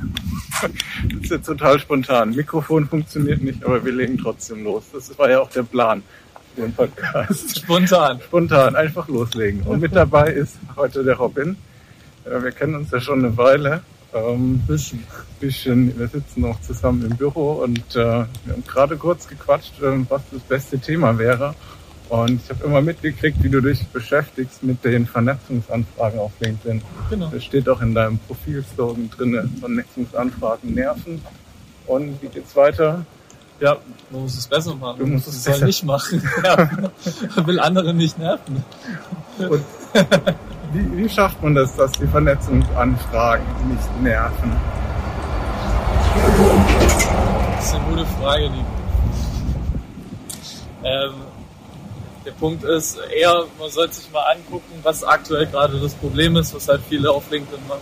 Das ist jetzt total spontan. Mikrofon funktioniert nicht, aber wir legen trotzdem los. Das war ja auch der Plan für den Podcast. Spontan. Spontan, einfach loslegen. Und mit dabei ist heute der Robin. Äh, Wir kennen uns ja schon eine Weile. Ähm, Bisschen. bisschen, wir sitzen noch zusammen im Büro und äh, wir haben gerade kurz gequatscht, ähm, was das beste Thema wäre. Und ich habe immer mitgekriegt, wie du dich beschäftigst mit den Vernetzungsanfragen auf LinkedIn. Genau. Das steht auch in deinem Profilslogan drin, Vernetzungsanfragen nerven. Und wie geht's weiter? Ja, man muss es besser machen. Du musst es soll besser- nicht machen. Ja. Man will andere nicht nerven. Und wie, wie schafft man das, dass die Vernetzungsanfragen nicht nerven? Das ist eine gute Frage, Liebe. Ähm, der Punkt ist eher, man sollte sich mal angucken, was aktuell gerade das Problem ist, was halt viele auf LinkedIn machen.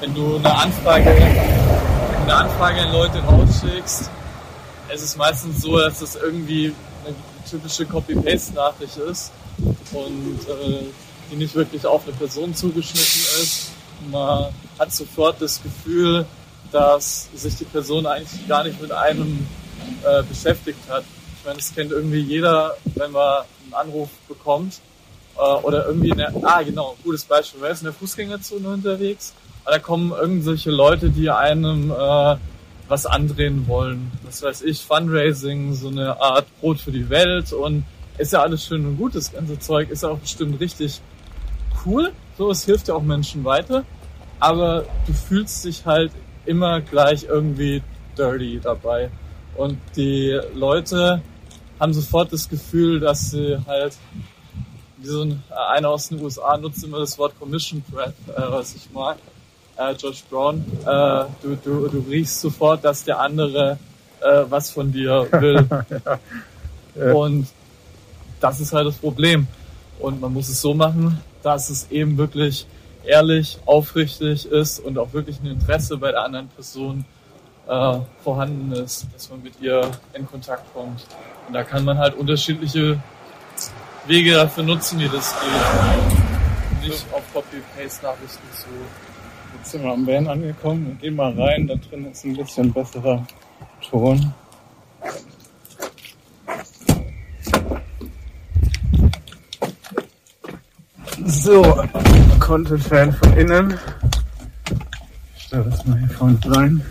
Wenn du eine Anfrage, eine Anfrage an Leute rausschickst, es ist meistens so, dass es irgendwie eine typische Copy-Paste-Nachricht ist und äh, die nicht wirklich auf eine Person zugeschnitten ist. Man hat sofort das Gefühl, dass sich die Person eigentlich gar nicht mit einem äh, beschäftigt hat. Meine, das kennt irgendwie jeder, wenn man einen Anruf bekommt äh, oder irgendwie eine, ah genau, gutes Beispiel, man ist in der Fußgängerzone unterwegs, aber da kommen irgendwelche Leute, die einem äh, was andrehen wollen. Was weiß ich, Fundraising, so eine Art Brot für die Welt und ist ja alles schön und gut, das ganze Zeug ist ja auch bestimmt richtig cool, so, es hilft ja auch Menschen weiter, aber du fühlst dich halt immer gleich irgendwie dirty dabei. Und die Leute haben sofort das Gefühl, dass sie halt, wie so ein, einer aus den USA nutzt immer das Wort Commission Prep, äh, was ich mag, äh, Josh Brown, äh, du, du, du riechst sofort, dass der andere äh, was von dir will. Ja. Und das ist halt das Problem. Und man muss es so machen, dass es eben wirklich ehrlich, aufrichtig ist und auch wirklich ein Interesse bei der anderen Person äh, vorhanden ist, dass man mit ihr in Kontakt kommt. Und da kann man halt unterschiedliche Wege dafür nutzen, wie das geht. Nicht auf Copy-Paste-Nachrichten zu. Jetzt sind wir am Van angekommen und gehen mal rein. Da drin ist ein bisschen besserer Ton. So, Content-Fan von innen. Ich stelle das mal hier vorne rein.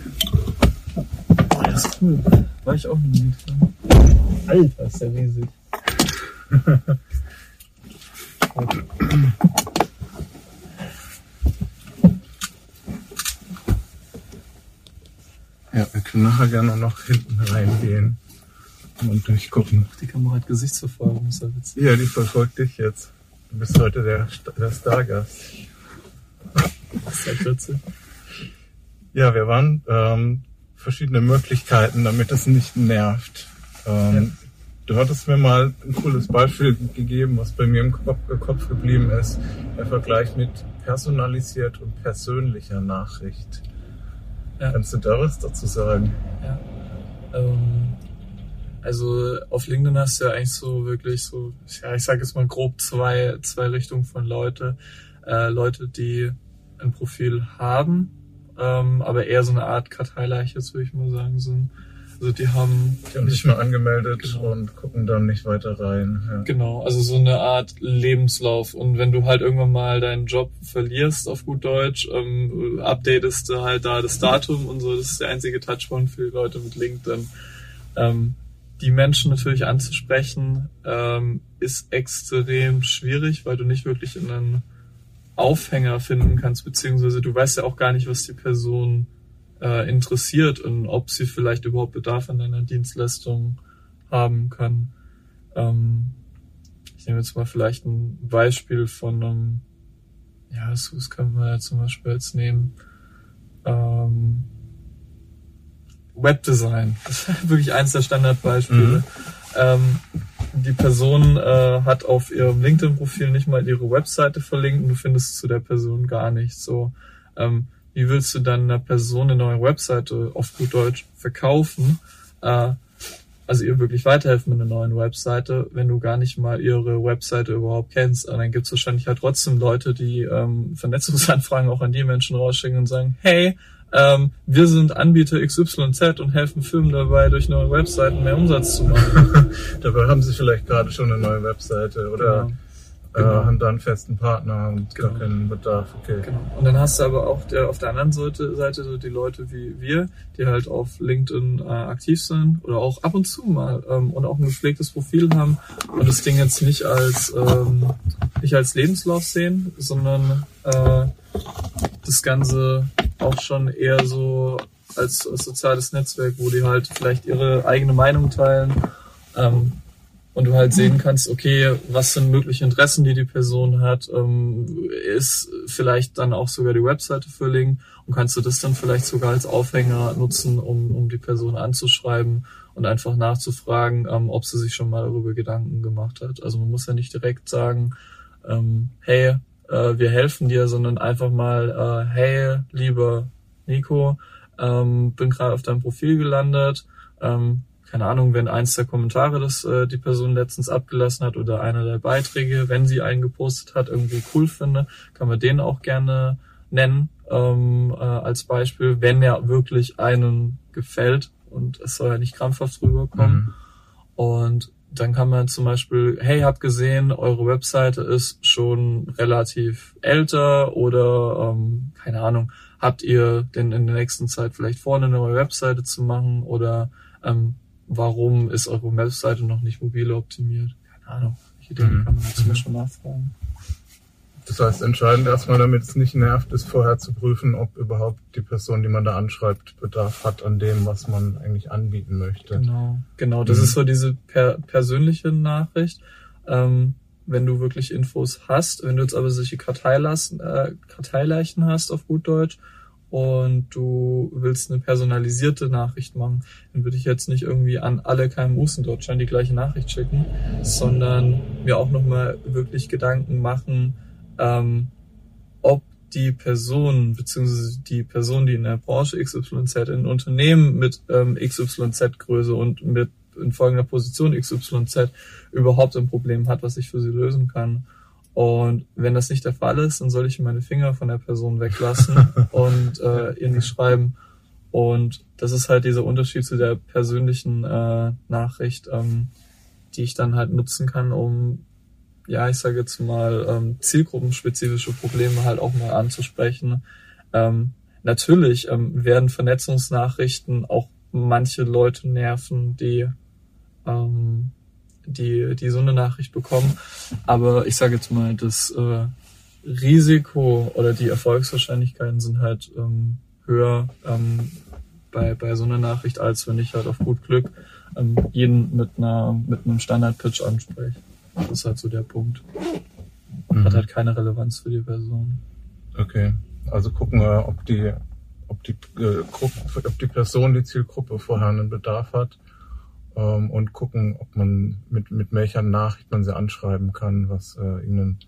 Cool. War ich auch noch nie drin. Alter, ist der riesig. Ja, wir können nachher gerne noch hinten reingehen und durchgucken. Die Kamera hat Gesichtsverfolgung, ist ja witzig. Ja, die verfolgt dich jetzt. Du bist heute der, der Stargast. Das ist halt witzig. Ja, wir waren ähm, verschiedene Möglichkeiten, damit es nicht nervt. Ähm, Du hattest mir mal ein cooles Beispiel gegeben, was bei mir im Kopf, Kopf geblieben ist. Der Vergleich mit personalisiert und persönlicher Nachricht. Ja. Kannst du da was dazu sagen? Ja. Ähm, also auf LinkedIn hast du ja eigentlich so wirklich so, ja, ich sage jetzt mal grob zwei, zwei Richtungen von Leute. Äh, Leute, die ein Profil haben, ähm, aber eher so eine Art Karteileiche, würde ich mal sagen, sind. Also die haben Die haben sich mal angemeldet Genau. und gucken dann nicht weiter rein. Ja. Genau, also so eine Art Lebenslauf. Und wenn du halt irgendwann mal deinen Job verlierst, auf gut Deutsch, ähm, updatest du halt da das Datum und so. Das ist der einzige Touchpoint für die Leute mit LinkedIn. Ähm, die Menschen natürlich anzusprechen, ähm, ist extrem schwierig, weil du nicht wirklich in einen Aufhänger finden kannst, beziehungsweise du weißt ja auch gar nicht, was die Person äh, interessiert und ob sie vielleicht überhaupt Bedarf an deiner Dienstleistung haben kann. Ähm, ich nehme jetzt mal vielleicht ein Beispiel von einem, ja, das, können wir ja zum Beispiel jetzt nehmen. Ähm, Webdesign. Das ist wirklich eins der Standardbeispiele. Mhm. Ähm, die Person äh, hat auf ihrem LinkedIn-Profil nicht mal ihre Webseite verlinkt und du findest zu der Person gar nichts. So, ähm, wie willst du dann einer Person eine neue Webseite auf gut Deutsch verkaufen? Äh, also ihr wirklich weiterhelfen mit einer neuen Webseite, wenn du gar nicht mal ihre Webseite überhaupt kennst. Und dann gibt es wahrscheinlich halt trotzdem Leute, die ähm, Vernetzungsanfragen auch an die Menschen rausschicken und sagen, hey, ähm, wir sind Anbieter XYZ und helfen Firmen dabei, durch neue Webseiten mehr Umsatz zu machen. dabei haben sie vielleicht gerade schon eine neue Webseite oder genau. Genau. Äh, haben da einen festen Partner und genau. keinen Bedarf. Okay. Genau. Und dann hast du aber auch der, auf der anderen Seite, Seite so die Leute wie wir, die halt auf LinkedIn äh, aktiv sind oder auch ab und zu mal ähm, und auch ein gepflegtes Profil haben und das Ding jetzt nicht als ähm, nicht als Lebenslauf sehen, sondern äh, das Ganze auch schon eher so als, als soziales Netzwerk, wo die halt vielleicht ihre eigene Meinung teilen. Ähm, und du halt sehen kannst, okay, was sind mögliche Interessen, die die Person hat, ähm, ist vielleicht dann auch sogar die Webseite verlinkt und kannst du das dann vielleicht sogar als Aufhänger nutzen, um, um die Person anzuschreiben und einfach nachzufragen, ähm, ob sie sich schon mal darüber Gedanken gemacht hat. Also man muss ja nicht direkt sagen, ähm, hey, äh, wir helfen dir, sondern einfach mal, äh, hey, lieber Nico, ähm, bin gerade auf deinem Profil gelandet, ähm, keine Ahnung, wenn eins der Kommentare, das äh, die Person letztens abgelassen hat oder einer der Beiträge, wenn sie einen gepostet hat, irgendwie cool finde, kann man den auch gerne nennen ähm, äh, als Beispiel, wenn er wirklich einen gefällt und es soll ja nicht krampfhaft rüberkommen. Mhm. Und dann kann man zum Beispiel, hey, habt gesehen, eure Webseite ist schon relativ älter oder ähm, keine Ahnung, habt ihr denn in der nächsten Zeit vielleicht vorne eine neue Webseite zu machen oder ähm, warum ist eure Webseite noch nicht mobile optimiert? Keine Ahnung. Welche Dinge mhm. kann man zum Beispiel nachfragen. Das heißt, entscheidend erstmal, damit es nicht nervt, ist vorher zu prüfen, ob überhaupt die Person, die man da anschreibt, Bedarf hat an dem, was man eigentlich anbieten möchte. Genau, genau. Das mhm. ist so diese per persönliche Nachricht. Ähm, wenn du wirklich Infos hast, wenn du jetzt aber solche Karteilassen, äh, Karteileichen hast auf gut Deutsch und du willst eine personalisierte Nachricht machen, dann würde ich jetzt nicht irgendwie an alle KMUs in Deutschland die gleiche Nachricht schicken, sondern mir auch nochmal wirklich Gedanken machen, ähm, ob die Person, beziehungsweise die Person, die in der Branche XYZ, in Unternehmen mit ähm, XYZ-Größe und mit in folgender Position XYZ überhaupt ein Problem hat, was ich für sie lösen kann. Und wenn das nicht der Fall ist, dann soll ich meine Finger von der Person weglassen und äh, ihr nicht schreiben. Und das ist halt dieser Unterschied zu der persönlichen äh, Nachricht, ähm, die ich dann halt nutzen kann, um ja, ich sage jetzt mal, ähm, zielgruppenspezifische Probleme halt auch mal anzusprechen. Ähm, natürlich ähm, werden Vernetzungsnachrichten auch manche Leute nerven, die, ähm, die, die so eine Nachricht bekommen. Aber ich sage jetzt mal, das äh, Risiko oder die Erfolgswahrscheinlichkeiten sind halt ähm, höher ähm, bei, bei so einer Nachricht, als wenn ich halt auf gut Glück ähm, jeden mit einer mit einem Standard-Pitch anspreche. Das ist halt so der Punkt. Mhm. Hat halt keine Relevanz für die Person. Okay. Also gucken wir, ob die, ob die äh, ob die Person, die Zielgruppe vorher einen Bedarf hat ähm, und gucken, ob man mit, mit welcher Nachricht man sie anschreiben kann, was äh, ihnen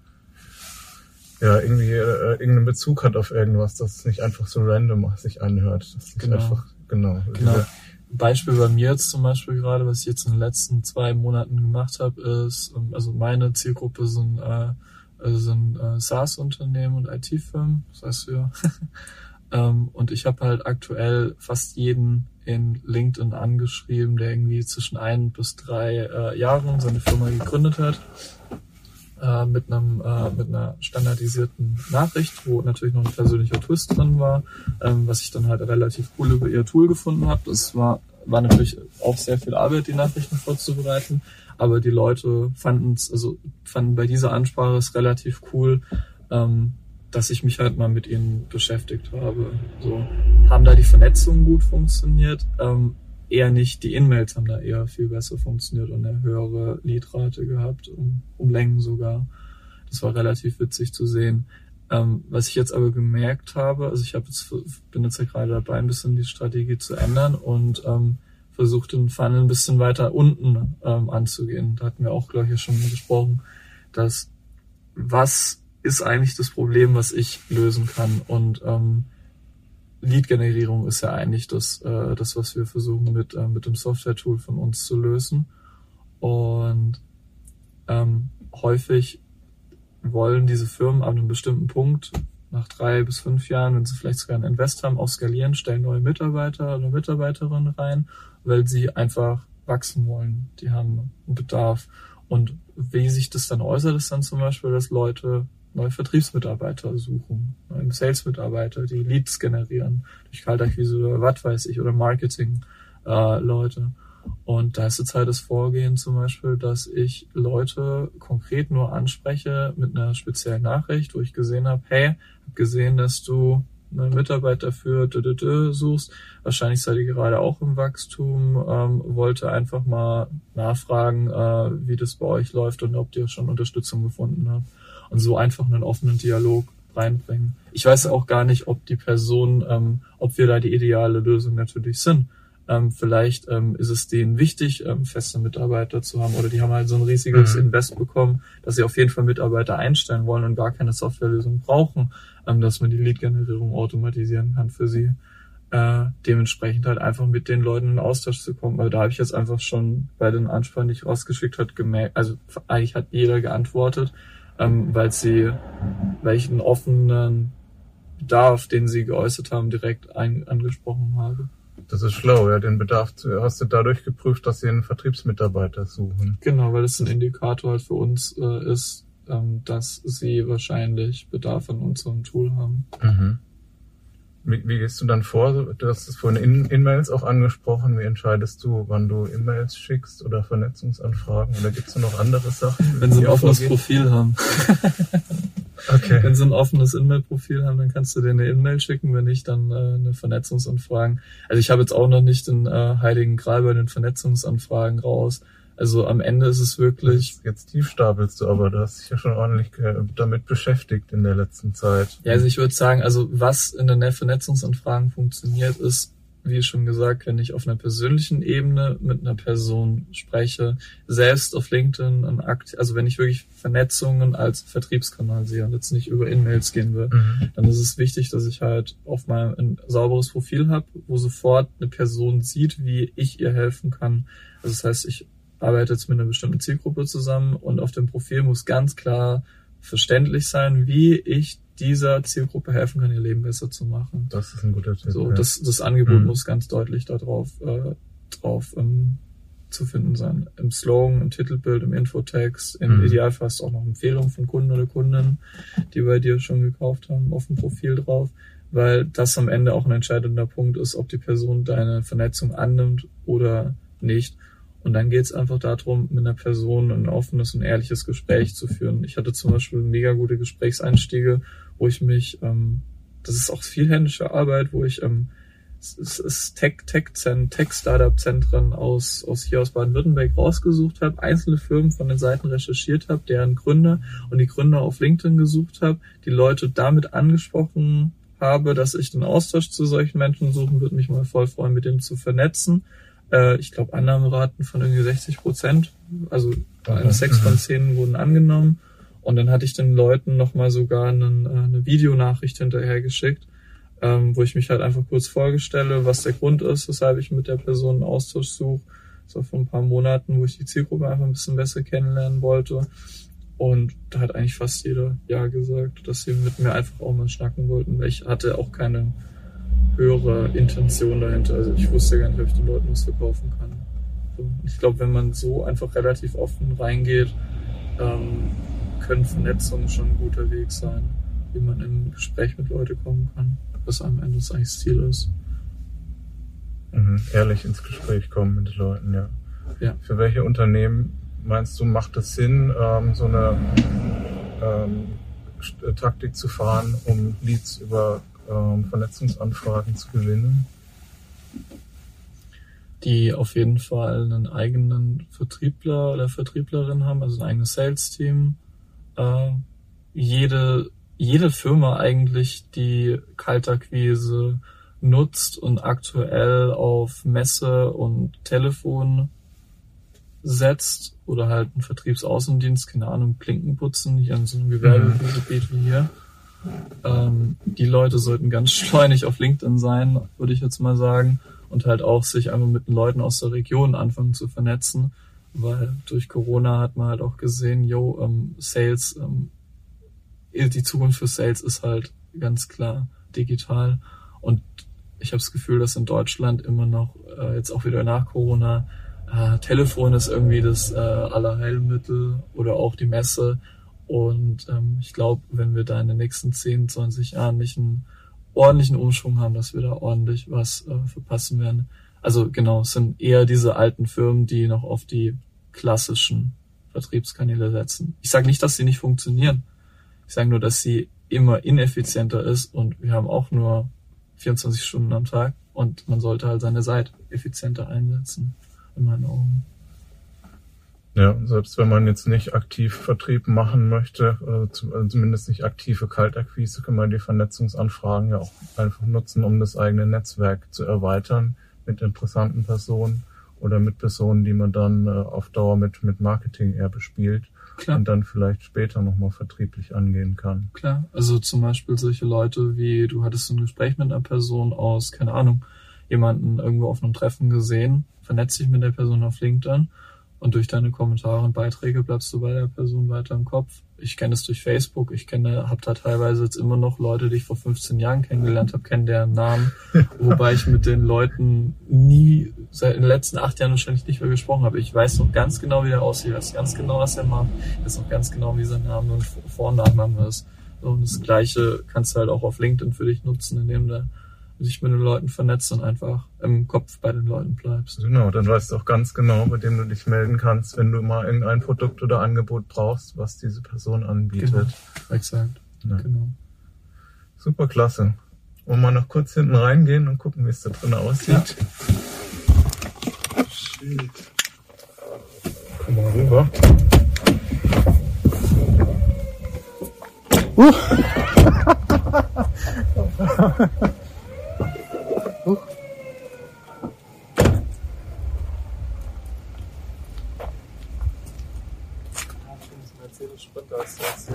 ja irgendwie äh, irgendeinen Bezug hat auf irgendwas, das nicht einfach so random sich anhört. Das ist genau. einfach, genau. genau. Beispiel bei mir jetzt zum Beispiel gerade, was ich jetzt in den letzten zwei Monaten gemacht habe, ist, ähm, also meine Zielgruppe sind, äh, also sind äh, SaaS-Unternehmen und IT-Firmen, das heißt wir. ähm, und ich habe halt aktuell fast jeden in LinkedIn angeschrieben, der irgendwie zwischen ein bis drei äh, Jahren seine Firma gegründet hat äh, mit einem äh, mit einer standardisierten Nachricht, wo natürlich noch ein persönlicher Twist drin war, ähm, was ich dann halt relativ cool über ihr Tool gefunden habe. Das war war natürlich auch sehr viel Arbeit, die Nachrichten vorzubereiten, aber die Leute fanden es, also fanden bei dieser Ansprache es relativ cool, ähm, dass ich mich halt mal mit ihnen beschäftigt habe. So haben da die Vernetzungen gut funktioniert. Ähm, eher nicht. Die In-Mails haben da eher viel besser funktioniert und eine höhere Leadrate gehabt, um, um Längen sogar. Das war relativ witzig zu sehen. Ähm, was ich jetzt aber gemerkt habe, also ich habe jetzt, bin jetzt ja gerade dabei, ein bisschen die Strategie zu ändern und ähm, versucht den Funnel ein bisschen weiter unten ähm, anzugehen. Da hatten wir auch, glaube ich, schon mal gesprochen, dass was ist eigentlich das Problem, was ich lösen kann und ähm, Lead-Generierung ist ja eigentlich das, äh, das, was wir versuchen mit, äh, mit dem Software-Tool von uns zu lösen. Und ähm, häufig wollen diese Firmen an einem bestimmten Punkt nach drei bis fünf Jahren, wenn sie vielleicht sogar einen Invest haben, auch skalieren, stellen neue Mitarbeiter oder Mitarbeiterinnen rein, weil sie einfach wachsen wollen. Die haben einen Bedarf. Und wie sich das dann äußert, ist dann zum Beispiel, dass Leute neue Vertriebsmitarbeiter suchen, neue Sales-Mitarbeiter, die Leads generieren, durch Kaltakquise oder was weiß ich, oder Marketing-Leute. Äh, und da ist jetzt halt das Vorgehen zum Beispiel, dass ich Leute konkret nur anspreche mit einer speziellen Nachricht, wo ich gesehen habe, hey, hab gesehen, dass du einen Mitarbeiter für suchst. Wahrscheinlich seid ihr gerade auch im Wachstum, ähm, wollte einfach mal nachfragen, äh, wie das bei euch läuft und ob ihr schon Unterstützung gefunden habt. Und so einfach einen offenen Dialog reinbringen. Ich weiß auch gar nicht, ob die Person, ähm, ob wir da die ideale Lösung natürlich sind. Ähm, vielleicht ähm, ist es denen wichtig, ähm, feste Mitarbeiter zu haben oder die haben halt so ein riesiges mhm. Invest bekommen, dass sie auf jeden Fall Mitarbeiter einstellen wollen und gar keine Softwarelösung brauchen, ähm, dass man die Lead-Generierung automatisieren kann für sie. Äh, dementsprechend halt einfach mit den Leuten in Austausch zu kommen. Weil da habe ich jetzt einfach schon bei den Ansprachen, die ich rausgeschickt hat, gemerkt, also eigentlich hat jeder geantwortet, ähm, weil sie welchen offenen Bedarf, den sie geäußert haben, direkt ein, angesprochen habe. Das ist schlau, ja. Den Bedarf hast du dadurch geprüft, dass sie einen Vertriebsmitarbeiter suchen. Genau, weil es ein Indikator halt für uns äh, ist, ähm, dass sie wahrscheinlich Bedarf an unserem Tool haben. Mhm. Wie, wie gehst du dann vor? Du hast es vorhin in mails auch angesprochen. Wie entscheidest du, wann du E-Mails schickst oder Vernetzungsanfragen? Oder gibt es noch andere Sachen? Wenn sie ein offenes Profil haben. Okay. Wenn sie ein offenes E-Mail-Profil haben, dann kannst du dir eine E-Mail schicken, wenn nicht, dann äh, eine Vernetzungsanfragen. Also ich habe jetzt auch noch nicht den äh, heiligen Gral bei den Vernetzungsanfragen raus. Also am Ende ist es wirklich. Jetzt, jetzt tief stapelst du, aber du hast dich ja schon ordentlich damit beschäftigt in der letzten Zeit. Ja, also ich würde sagen, also was in den Vernetzungsanfragen funktioniert, ist wie schon gesagt, wenn ich auf einer persönlichen Ebene mit einer Person spreche, selbst auf LinkedIn, also wenn ich wirklich Vernetzungen als Vertriebskanal sehe und jetzt nicht über In-Mails gehen will, mhm. dann ist es wichtig, dass ich halt auf meinem ein sauberes Profil habe, wo sofort eine Person sieht, wie ich ihr helfen kann. Also das heißt, ich arbeite jetzt mit einer bestimmten Zielgruppe zusammen und auf dem Profil muss ganz klar verständlich sein, wie ich dieser Zielgruppe helfen kann, ihr Leben besser zu machen. Das ist ein guter Tipp. So, ja. das, das Angebot mhm. muss ganz deutlich darauf äh, drauf ähm, zu finden sein. Im Slogan, im Titelbild, im Infotext, im mhm. Idealfall hast du auch noch Empfehlungen von Kunden oder Kundinnen, die bei dir schon gekauft haben, auf dem Profil drauf, weil das am Ende auch ein entscheidender Punkt ist, ob die Person deine Vernetzung annimmt oder nicht. Und dann geht es einfach darum, mit einer Person ein offenes und ehrliches Gespräch zu führen. Ich hatte zum Beispiel mega gute Gesprächseinstiege, wo ich mich, ähm, das ist auch viel händische Arbeit, wo ich ähm, es ist Tech, Tech, Tech Startup Zentren aus, aus hier aus Baden-Württemberg rausgesucht habe, einzelne Firmen von den Seiten recherchiert habe, deren Gründer und die Gründer auf LinkedIn gesucht habe, die Leute damit angesprochen habe, dass ich den Austausch zu solchen Menschen suchen würde, mich mal voll freuen, mit denen zu vernetzen äh, ich glaube, Annahmeraten von irgendwie 60 Prozent. Also okay. sechs von mhm. zehn wurden angenommen. Und dann hatte ich den Leuten nochmal sogar einen, äh, eine Videonachricht hinterhergeschickt, ähm, wo ich mich halt einfach kurz vorgestelle, was der Grund ist, weshalb ich mit der Person einen Austausch suche. War vor ein paar Monaten, wo ich die Zielgruppe einfach ein bisschen besser kennenlernen wollte. Und da hat eigentlich fast jeder Ja gesagt, dass sie mit mir einfach auch mal schnacken wollten, weil ich hatte auch keine höhere Intention dahinter. Also ich wusste gar nicht, ob ich den Leuten was verkaufen kann. Ich glaube, wenn man so einfach relativ offen reingeht, ähm, können Vernetzungen schon ein guter Weg sein, wie man in Gespräch mit Leuten kommen kann, was am Ende das eigentlich Ziel ist. Mhm, ehrlich ins Gespräch kommen mit Leuten, ja. ja. Für welche Unternehmen meinst du, macht es Sinn, ähm, so eine ähm, Taktik zu fahren, um Leads über ähm, Vernetzungsanfragen zu gewinnen? Die auf jeden Fall einen eigenen Vertriebler oder Vertrieblerin haben, also ein eigenes Sales-Team. Äh, jede, jede Firma eigentlich, die Kaltakquise nutzt und aktuell auf Messe und Telefon setzt oder halt einen Vertriebsaußendienst, keine Ahnung, Klinken putzen, hier an so einem Gewerbegebiet wie hier, ähm, die Leute sollten ganz schleunig auf LinkedIn sein, würde ich jetzt mal sagen, und halt auch sich einfach mit den Leuten aus der Region anfangen zu vernetzen, weil durch Corona hat man halt auch gesehen, yo, ähm, Sales, ähm, die Zukunft für Sales ist halt ganz klar digital. Und ich habe das Gefühl, dass in Deutschland immer noch, äh, jetzt auch wieder nach Corona, äh, Telefon ist irgendwie das äh, Allerheilmittel oder auch die Messe. Und ähm, ich glaube, wenn wir da in den nächsten 10, 20 Jahren nicht einen ordentlichen Umschwung haben, dass wir da ordentlich was äh, verpassen werden. Also genau, es sind eher diese alten Firmen, die noch auf die klassischen Vertriebskanäle setzen. Ich sage nicht, dass sie nicht funktionieren. Ich sage nur, dass sie immer ineffizienter ist und wir haben auch nur 24 Stunden am Tag und man sollte halt seine Zeit effizienter einsetzen, in meinen Augen. Ja, selbst wenn man jetzt nicht aktiv Vertrieb machen möchte, also zumindest nicht aktive Kaltakquise, kann man die Vernetzungsanfragen ja auch einfach nutzen, um das eigene Netzwerk zu erweitern mit interessanten Personen oder mit Personen, die man dann äh, auf Dauer mit, mit Marketing eher bespielt Klar. und dann vielleicht später nochmal vertrieblich angehen kann. Klar, also zum Beispiel solche Leute wie, du hattest ein Gespräch mit einer Person aus, keine Ahnung, jemanden irgendwo auf einem Treffen gesehen, vernetzt dich mit der Person auf LinkedIn und durch deine Kommentare und Beiträge bleibst du bei der Person weiter im Kopf. Ich kenne es durch Facebook. Ich kenne, habe da teilweise jetzt immer noch Leute, die ich vor 15 Jahren kennengelernt habe, kennen deren Namen. Wobei ich mit den Leuten nie, seit den letzten acht Jahren wahrscheinlich nicht mehr gesprochen habe. Ich weiß noch ganz genau, wie der aussieht. Ich weiß ganz genau, was er macht. Ich weiß noch ganz genau, wie sein Name und Vor- und Nachname ist. Und das Gleiche kannst du halt auch auf LinkedIn für dich nutzen, indem du dich mit den Leuten vernetzt und einfach im Kopf bei den Leuten bleibst. Genau, dann weißt du auch ganz genau, bei dem du dich melden kannst, wenn du mal irgendein Produkt oder Angebot brauchst, was diese Person anbietet. Genau, exakt. Ja. Genau. Super klasse. Wollen wir mal noch kurz hinten reingehen und gucken, wie es da drin aussieht. Ja. Shit. Komm mal rüber. Uh. Huch. Mercedes Sprinter ist das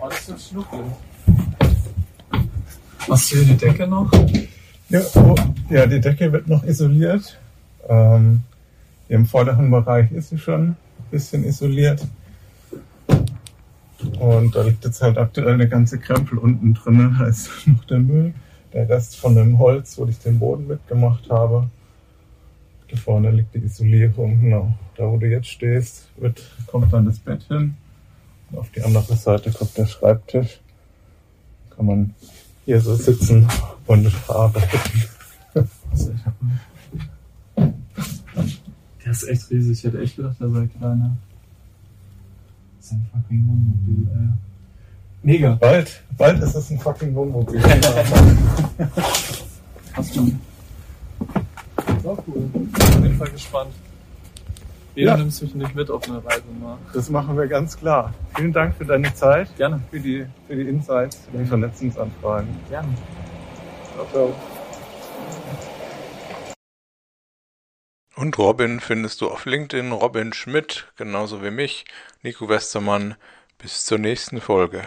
Oh, das ist schnuckeln. Hast du hier die Decke noch? Ja, oh, ja, die Decke wird noch isoliert. Ähm, Im vorderen Bereich ist sie schon ein bisschen isoliert. Und da liegt jetzt halt aktuell eine ganze Krempel unten drin, heißt noch der Müll. Der Rest von dem Holz, wo ich den Boden mitgemacht habe. Da vorne liegt die Isolierung, genau. Da wo du jetzt stehst, wird, kommt dann das Bett hin. Und auf die andere Seite kommt der Schreibtisch. Kann man hier so sitzen und arbeiten. Der ist echt riesig. Ich hätte echt gedacht, der sei kleiner ist ein fucking Wohnmobil, ey. Mega. Bald, bald ist es ein fucking Wohnmobil. Hast du. Ist auch cool. Bin auf jeden Fall gespannt. Wie ja. nimmst mich nicht mit auf eine Reise mal. Das machen wir ganz klar. Vielen Dank für deine Zeit. Gerne. Für die, für die Insights, für die Vernetzungsanfragen. Gerne. Ciao, ciao. Und Robin findest du auf LinkedIn, Robin Schmidt, genauso wie mich, Nico Westermann. Bis zur nächsten Folge.